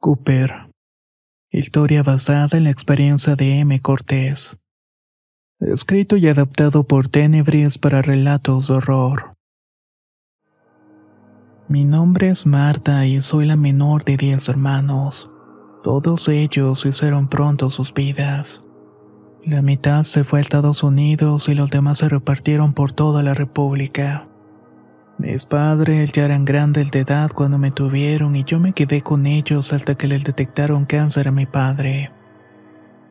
Cooper. Historia basada en la experiencia de M. Cortés. Escrito y adaptado por Tenebris para relatos de horror. Mi nombre es Marta y soy la menor de diez hermanos. Todos ellos hicieron pronto sus vidas. La mitad se fue a Estados Unidos y los demás se repartieron por toda la República. Mis padres ya eran grandes de edad cuando me tuvieron y yo me quedé con ellos hasta que les detectaron cáncer a mi padre.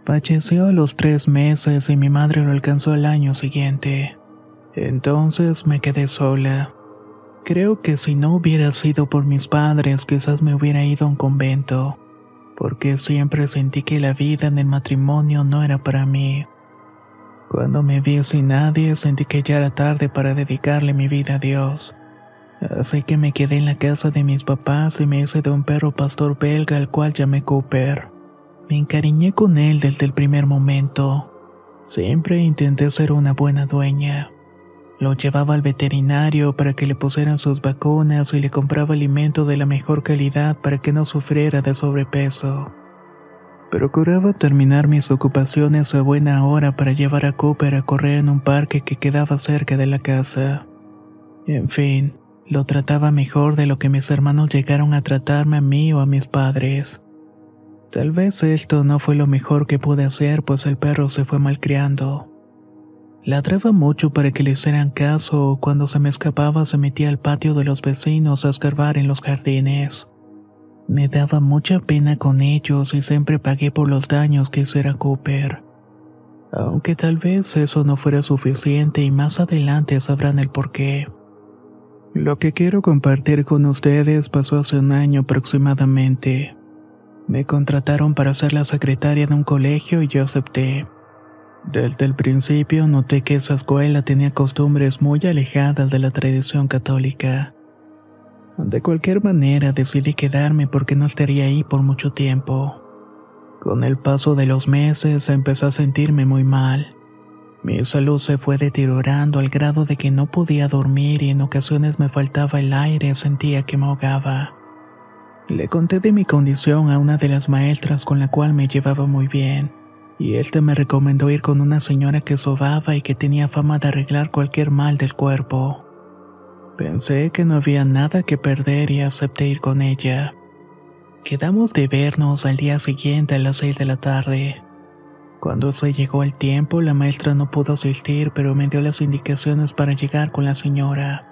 Falleció a los tres meses y mi madre lo alcanzó al año siguiente. Entonces me quedé sola. Creo que si no hubiera sido por mis padres quizás me hubiera ido a un convento, porque siempre sentí que la vida en el matrimonio no era para mí. Cuando me vi sin nadie sentí que ya era tarde para dedicarle mi vida a Dios. Así que me quedé en la casa de mis papás y me hice de un perro pastor belga al cual llamé Cooper. Me encariñé con él desde el primer momento. Siempre intenté ser una buena dueña. Lo llevaba al veterinario para que le pusieran sus vacunas y le compraba alimento de la mejor calidad para que no sufriera de sobrepeso. Procuraba terminar mis ocupaciones a buena hora para llevar a Cooper a correr en un parque que quedaba cerca de la casa. En fin, lo trataba mejor de lo que mis hermanos llegaron a tratarme a mí o a mis padres. Tal vez esto no fue lo mejor que pude hacer, pues el perro se fue malcriando. Ladraba mucho para que le hicieran caso o cuando se me escapaba se metía al patio de los vecinos a escarbar en los jardines. Me daba mucha pena con ellos y siempre pagué por los daños que hiciera Cooper. Aunque tal vez eso no fuera suficiente y más adelante sabrán el porqué. Lo que quiero compartir con ustedes pasó hace un año aproximadamente. Me contrataron para ser la secretaria de un colegio y yo acepté. Desde el principio noté que esa escuela tenía costumbres muy alejadas de la tradición católica. De cualquier manera decidí quedarme porque no estaría ahí por mucho tiempo. Con el paso de los meses empecé a sentirme muy mal. Mi salud se fue deteriorando al grado de que no podía dormir y en ocasiones me faltaba el aire sentía que me ahogaba. Le conté de mi condición a una de las maestras con la cual me llevaba muy bien, y éste me recomendó ir con una señora que sobaba y que tenía fama de arreglar cualquier mal del cuerpo. Pensé que no había nada que perder y acepté ir con ella. Quedamos de vernos al día siguiente a las seis de la tarde. Cuando se llegó el tiempo, la maestra no pudo asistir, pero me dio las indicaciones para llegar con la señora.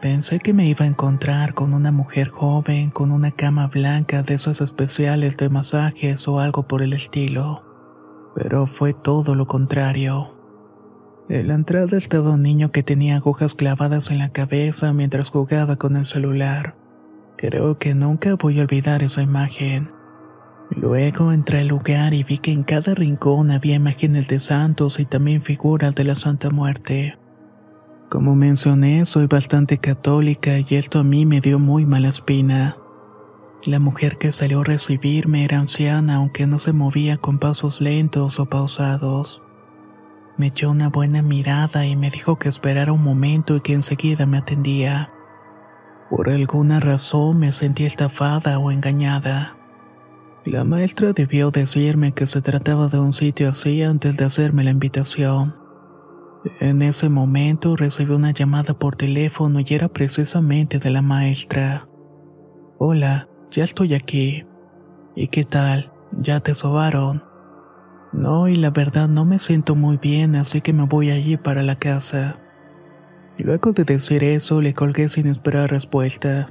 Pensé que me iba a encontrar con una mujer joven, con una cama blanca de esas especiales de masajes o algo por el estilo. Pero fue todo lo contrario. En la entrada estaba un niño que tenía agujas clavadas en la cabeza mientras jugaba con el celular. Creo que nunca voy a olvidar esa imagen. Luego entré al lugar y vi que en cada rincón había imágenes de santos y también figuras de la Santa Muerte. Como mencioné, soy bastante católica y esto a mí me dio muy mala espina. La mujer que salió a recibirme era anciana aunque no se movía con pasos lentos o pausados. Me echó una buena mirada y me dijo que esperara un momento y que enseguida me atendía. Por alguna razón me sentí estafada o engañada. La maestra debió decirme que se trataba de un sitio así antes de hacerme la invitación. En ese momento recibí una llamada por teléfono y era precisamente de la maestra. Hola, ya estoy aquí. ¿Y qué tal? ¿Ya te sobaron? No, y la verdad no me siento muy bien, así que me voy allí para la casa. Luego de decir eso, le colgué sin esperar respuesta.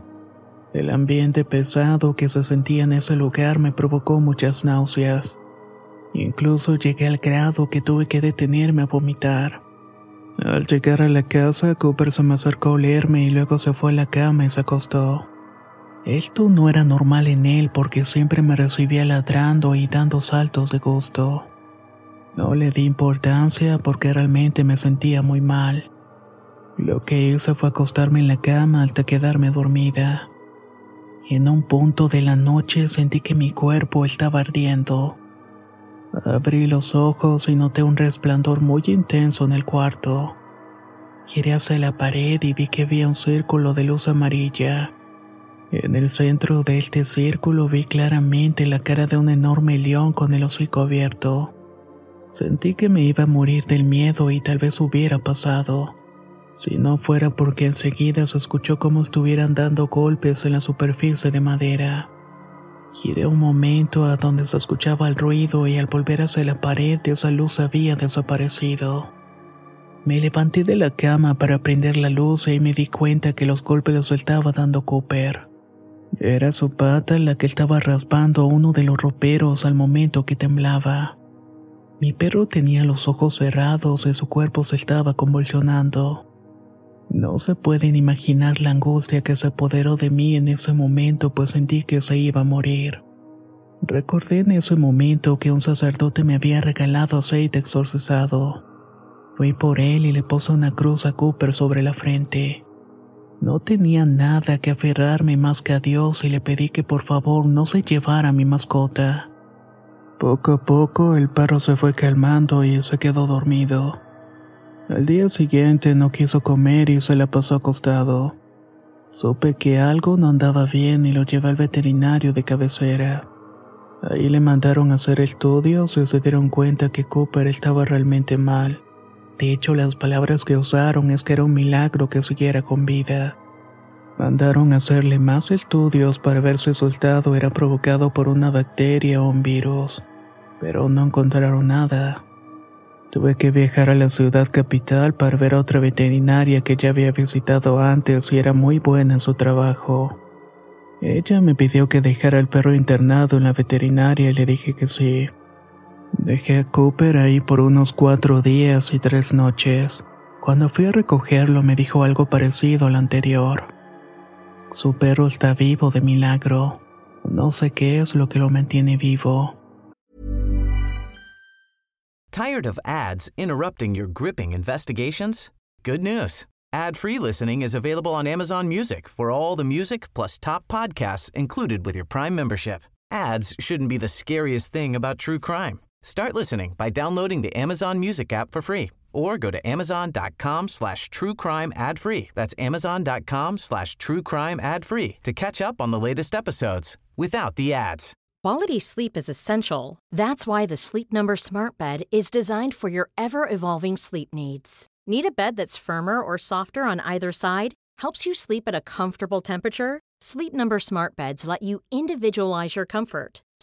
El ambiente pesado que se sentía en ese lugar me provocó muchas náuseas. Incluso llegué al grado que tuve que detenerme a vomitar. Al llegar a la casa, Cooper se me acercó a olerme y luego se fue a la cama y se acostó. Esto no era normal en él porque siempre me recibía ladrando y dando saltos de gusto. No le di importancia porque realmente me sentía muy mal. Lo que hice fue acostarme en la cama hasta quedarme dormida. En un punto de la noche sentí que mi cuerpo estaba ardiendo. Abrí los ojos y noté un resplandor muy intenso en el cuarto. Giré hacia la pared y vi que había un círculo de luz amarilla. En el centro de este círculo vi claramente la cara de un enorme león con el hocico abierto. Sentí que me iba a morir del miedo y tal vez hubiera pasado, si no fuera porque enseguida se escuchó como estuvieran dando golpes en la superficie de madera. Giré un momento a donde se escuchaba el ruido y al volver hacia la pared esa luz había desaparecido. Me levanté de la cama para prender la luz y me di cuenta que los golpes los estaba dando Cooper. Era su pata la que estaba raspando uno de los roperos al momento que temblaba. Mi perro tenía los ojos cerrados y su cuerpo se estaba convulsionando. No se pueden imaginar la angustia que se apoderó de mí en ese momento, pues sentí que se iba a morir. Recordé en ese momento que un sacerdote me había regalado aceite exorcizado. Fui por él y le puse una cruz a Cooper sobre la frente. No tenía nada que aferrarme más que a Dios y le pedí que por favor no se llevara a mi mascota. Poco a poco el perro se fue calmando y se quedó dormido. Al día siguiente no quiso comer y se la pasó acostado. Supe que algo no andaba bien y lo llevé al veterinario de cabecera. Ahí le mandaron a hacer estudios y se dieron cuenta que Cooper estaba realmente mal. De hecho, las palabras que usaron es que era un milagro que siguiera con vida. Mandaron a hacerle más estudios para ver si su estado era provocado por una bacteria o un virus, pero no encontraron nada. Tuve que viajar a la ciudad capital para ver a otra veterinaria que ya había visitado antes y era muy buena en su trabajo. Ella me pidió que dejara al perro internado en la veterinaria y le dije que sí. Dejé a Cooper ahí por unos cuatro días y tres noches. Cuando fui a recogerlo me dijo algo parecido al anterior. Su perro está vivo de milagro. No sé qué es lo que lo mantiene vivo. Tired of ads interrupting your gripping investigations? Good news. Ad-free listening is available on Amazon Music for all the music plus top podcasts included with your Prime membership. Ads shouldn't be the scariest thing about true crime. Start listening by downloading the Amazon Music app for free or go to amazon.com slash true crime ad free. That's amazon.com slash true crime ad free to catch up on the latest episodes without the ads. Quality sleep is essential. That's why the Sleep Number Smart Bed is designed for your ever evolving sleep needs. Need a bed that's firmer or softer on either side? Helps you sleep at a comfortable temperature? Sleep Number Smart Beds let you individualize your comfort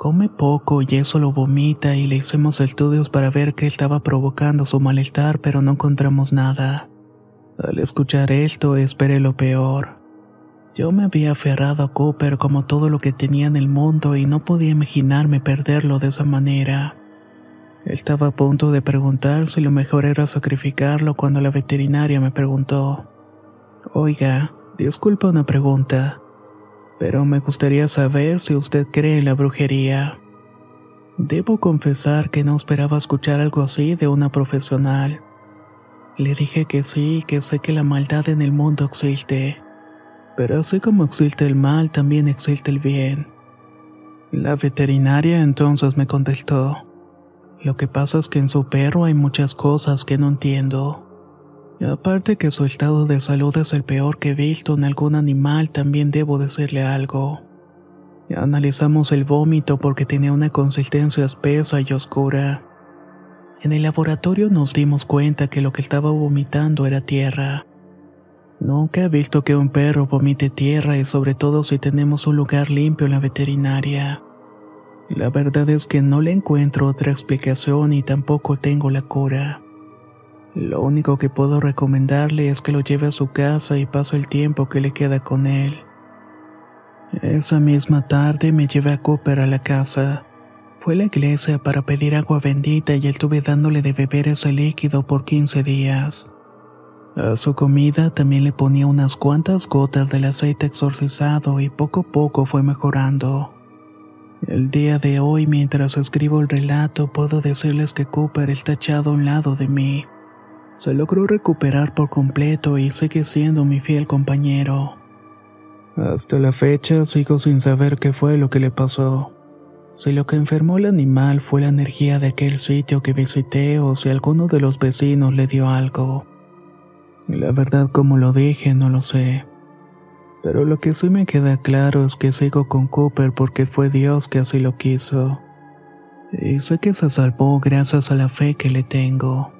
Come poco y eso lo vomita y le hicimos estudios para ver qué estaba provocando su malestar, pero no encontramos nada. Al escuchar esto, esperé lo peor. Yo me había aferrado a Cooper como todo lo que tenía en el mundo y no podía imaginarme perderlo de esa manera. Estaba a punto de preguntar si lo mejor era sacrificarlo cuando la veterinaria me preguntó, Oiga, disculpa una pregunta, pero me gustaría saber si usted cree en la brujería. Debo confesar que no esperaba escuchar algo así de una profesional. Le dije que sí, que sé que la maldad en el mundo existe, pero así como existe el mal, también existe el bien. La veterinaria entonces me contestó, lo que pasa es que en su perro hay muchas cosas que no entiendo. Aparte que su estado de salud es el peor que he visto en algún animal, también debo decirle algo. Analizamos el vómito porque tenía una consistencia espesa y oscura. En el laboratorio nos dimos cuenta que lo que estaba vomitando era tierra. Nunca he visto que un perro vomite tierra y sobre todo si tenemos un lugar limpio en la veterinaria. La verdad es que no le encuentro otra explicación y tampoco tengo la cura. Lo único que puedo recomendarle es que lo lleve a su casa y pase el tiempo que le queda con él. Esa misma tarde me llevé a Cooper a la casa. Fue a la iglesia para pedir agua bendita y estuve dándole de beber ese líquido por 15 días. A su comida también le ponía unas cuantas gotas del aceite exorcizado y poco a poco fue mejorando. El día de hoy, mientras escribo el relato, puedo decirles que Cooper está echado a un lado de mí. Se logró recuperar por completo y sigue siendo mi fiel compañero. Hasta la fecha sigo sin saber qué fue lo que le pasó. Si lo que enfermó el animal fue la energía de aquel sitio que visité o si alguno de los vecinos le dio algo. La verdad, como lo dije, no lo sé. Pero lo que sí me queda claro es que sigo con Cooper porque fue Dios que así lo quiso. Y sé que se salvó gracias a la fe que le tengo.